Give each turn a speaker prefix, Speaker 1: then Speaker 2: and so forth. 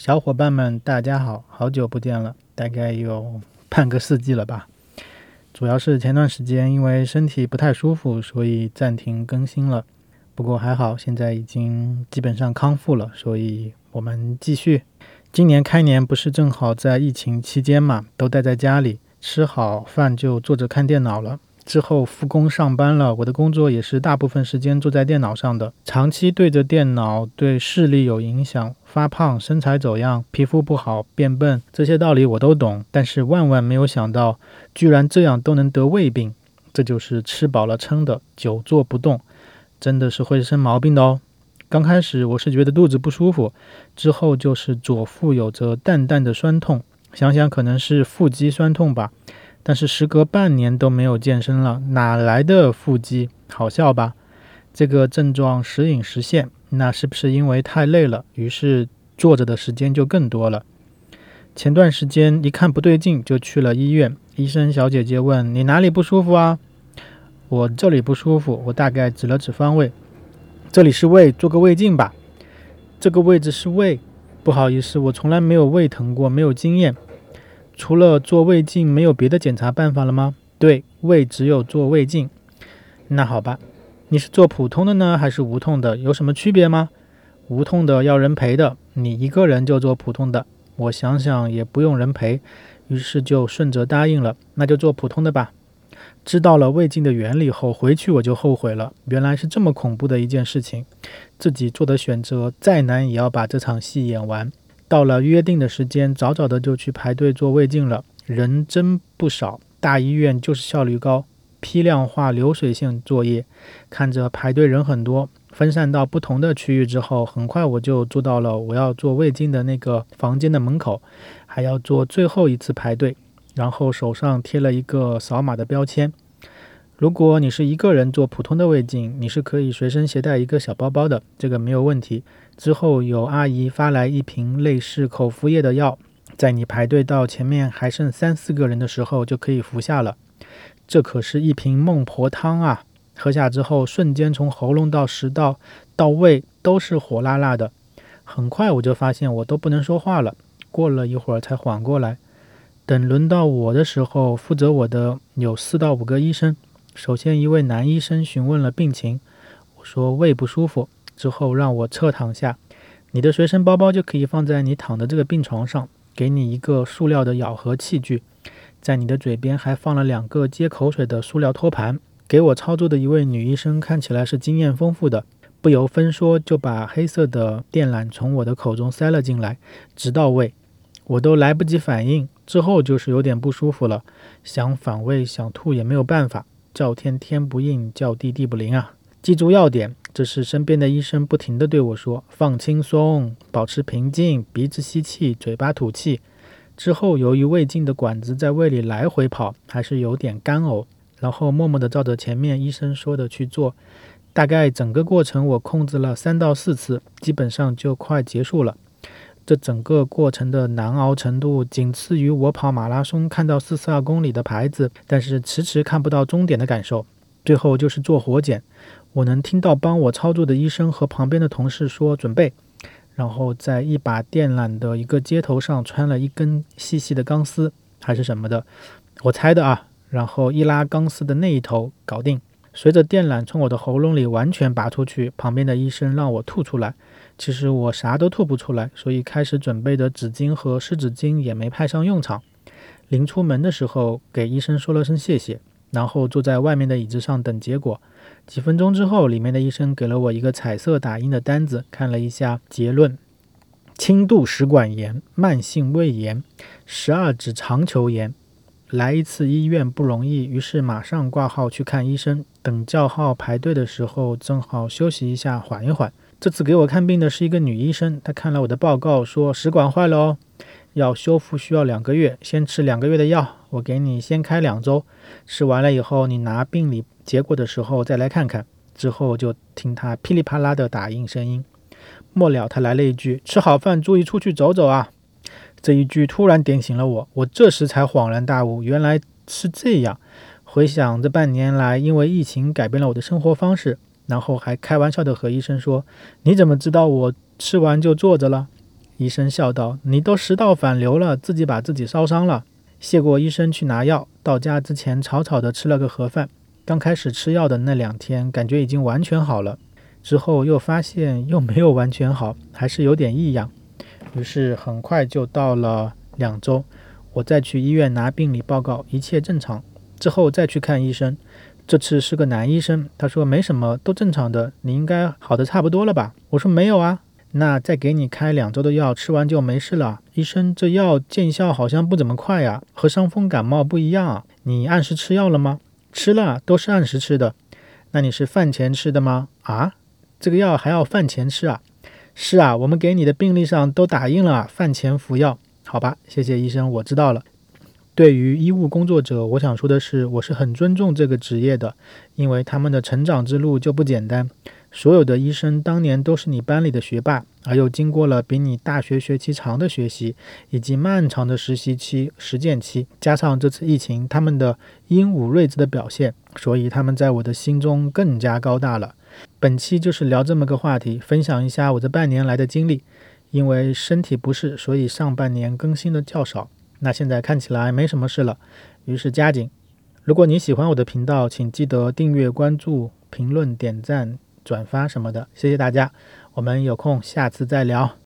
Speaker 1: 小伙伴们，大家好，好久不见了，大概有半个世纪了吧。主要是前段时间因为身体不太舒服，所以暂停更新了。不过还好，现在已经基本上康复了，所以我们继续。今年开年不是正好在疫情期间嘛，都待在家里，吃好饭就坐着看电脑了。之后复工上班了，我的工作也是大部分时间坐在电脑上的，长期对着电脑对视力有影响，发胖、身材走样、皮肤不好、变笨，这些道理我都懂，但是万万没有想到，居然这样都能得胃病，这就是吃饱了撑的，久坐不动，真的是会生毛病的哦。刚开始我是觉得肚子不舒服，之后就是左腹有着淡淡的酸痛，想想可能是腹肌酸痛吧。但是时隔半年都没有健身了，哪来的腹肌？好笑吧？这个症状时隐时现，那是不是因为太累了，于是坐着的时间就更多了？前段时间一看不对劲，就去了医院。医生小姐姐问：“你哪里不舒服啊？”我这里不舒服，我大概指了指方位：“这里是胃，做个胃镜吧。”这个位置是胃，不好意思，我从来没有胃疼过，没有经验。除了做胃镜，没有别的检查办法了吗？对，胃只有做胃镜。那好吧，你是做普通的呢，还是无痛的？有什么区别吗？无痛的要人陪的，你一个人就做普通的。我想想也不用人陪，于是就顺着答应了。那就做普通的吧。知道了胃镜的原理后，回去我就后悔了。原来是这么恐怖的一件事情，自己做的选择再难也要把这场戏演完。到了约定的时间，早早的就去排队做胃镜了，人真不少。大医院就是效率高，批量化流水线作业。看着排队人很多，分散到不同的区域之后，很快我就坐到了我要做胃镜的那个房间的门口，还要做最后一次排队，然后手上贴了一个扫码的标签。如果你是一个人做普通的胃镜，你是可以随身携带一个小包包的，这个没有问题。之后有阿姨发来一瓶类似口服液的药，在你排队到前面还剩三四个人的时候就可以服下了。这可是一瓶孟婆汤啊！喝下之后，瞬间从喉咙到食道到胃都是火辣辣的。很快我就发现我都不能说话了，过了一会儿才缓过来。等轮到我的时候，负责我的有四到五个医生。首先，一位男医生询问了病情，我说胃不舒服，之后让我侧躺下，你的随身包包就可以放在你躺的这个病床上，给你一个塑料的咬合器具，在你的嘴边还放了两个接口水的塑料托盘。给我操作的一位女医生看起来是经验丰富的，不由分说就把黑色的电缆从我的口中塞了进来，直到胃，我都来不及反应，之后就是有点不舒服了，想反胃想吐也没有办法。叫天天不应，叫地地不灵啊！记住要点，这是身边的医生不停地对我说：放轻松，保持平静，鼻子吸气，嘴巴吐气。之后由于胃镜的管子在胃里来回跑，还是有点干呕，然后默默地照着前面医生说的去做。大概整个过程我控制了三到四次，基本上就快结束了。这整个过程的难熬程度，仅次于我跑马拉松看到四十二公里的牌子，但是迟迟看不到终点的感受。最后就是做活检，我能听到帮我操作的医生和旁边的同事说准备，然后在一把电缆的一个接头上穿了一根细细的钢丝，还是什么的，我猜的啊。然后一拉钢丝的那一头，搞定。随着电缆从我的喉咙里完全拔出去，旁边的医生让我吐出来。其实我啥都吐不出来，所以开始准备的纸巾和湿纸巾也没派上用场。临出门的时候，给医生说了声谢谢，然后坐在外面的椅子上等结果。几分钟之后，里面的医生给了我一个彩色打印的单子，看了一下结论：轻度食管炎、慢性胃炎、十二指肠球炎。来一次医院不容易，于是马上挂号去看医生。等叫号排队的时候，正好休息一下，缓一缓。这次给我看病的是一个女医生，她看了我的报告，说食管坏了哦，要修复需要两个月，先吃两个月的药，我给你先开两周，吃完了以后，你拿病理结果的时候再来看看。之后就听她噼里啪啦的打印声音，末了她来了一句：“吃好饭，注意出去走走啊。”这一句突然点醒了我，我这时才恍然大悟，原来是这样。回想这半年来，因为疫情改变了我的生活方式。然后还开玩笑的和医生说：“你怎么知道我吃完就坐着了？”医生笑道：“你都食道反流了，自己把自己烧伤了。”谢过医生去拿药，到家之前草草的吃了个盒饭。刚开始吃药的那两天，感觉已经完全好了，之后又发现又没有完全好，还是有点异样。于是很快就到了两周，我再去医院拿病理报告，一切正常。之后再去看医生，这次是个男医生，他说没什么，都正常的，你应该好的差不多了吧？我说没有啊。那再给你开两周的药，吃完就没事了。医生，这药见效好像不怎么快呀，和伤风感冒不一样啊。你按时吃药了吗？吃了，都是按时吃的。那你是饭前吃的吗？啊，这个药还要饭前吃啊？是啊，我们给你的病历上都打印了饭前服药。好吧，谢谢医生，我知道了。对于医务工作者，我想说的是，我是很尊重这个职业的，因为他们的成长之路就不简单。所有的医生当年都是你班里的学霸，而又经过了比你大学学期长的学习，以及漫长的实习期、实践期，加上这次疫情，他们的英武睿智的表现，所以他们在我的心中更加高大了。本期就是聊这么个话题，分享一下我这半年来的经历。因为身体不适，所以上半年更新的较少。那现在看起来没什么事了，于是加紧。如果你喜欢我的频道，请记得订阅、关注、评论、点赞。转发什么的，谢谢大家，我们有空下次再聊。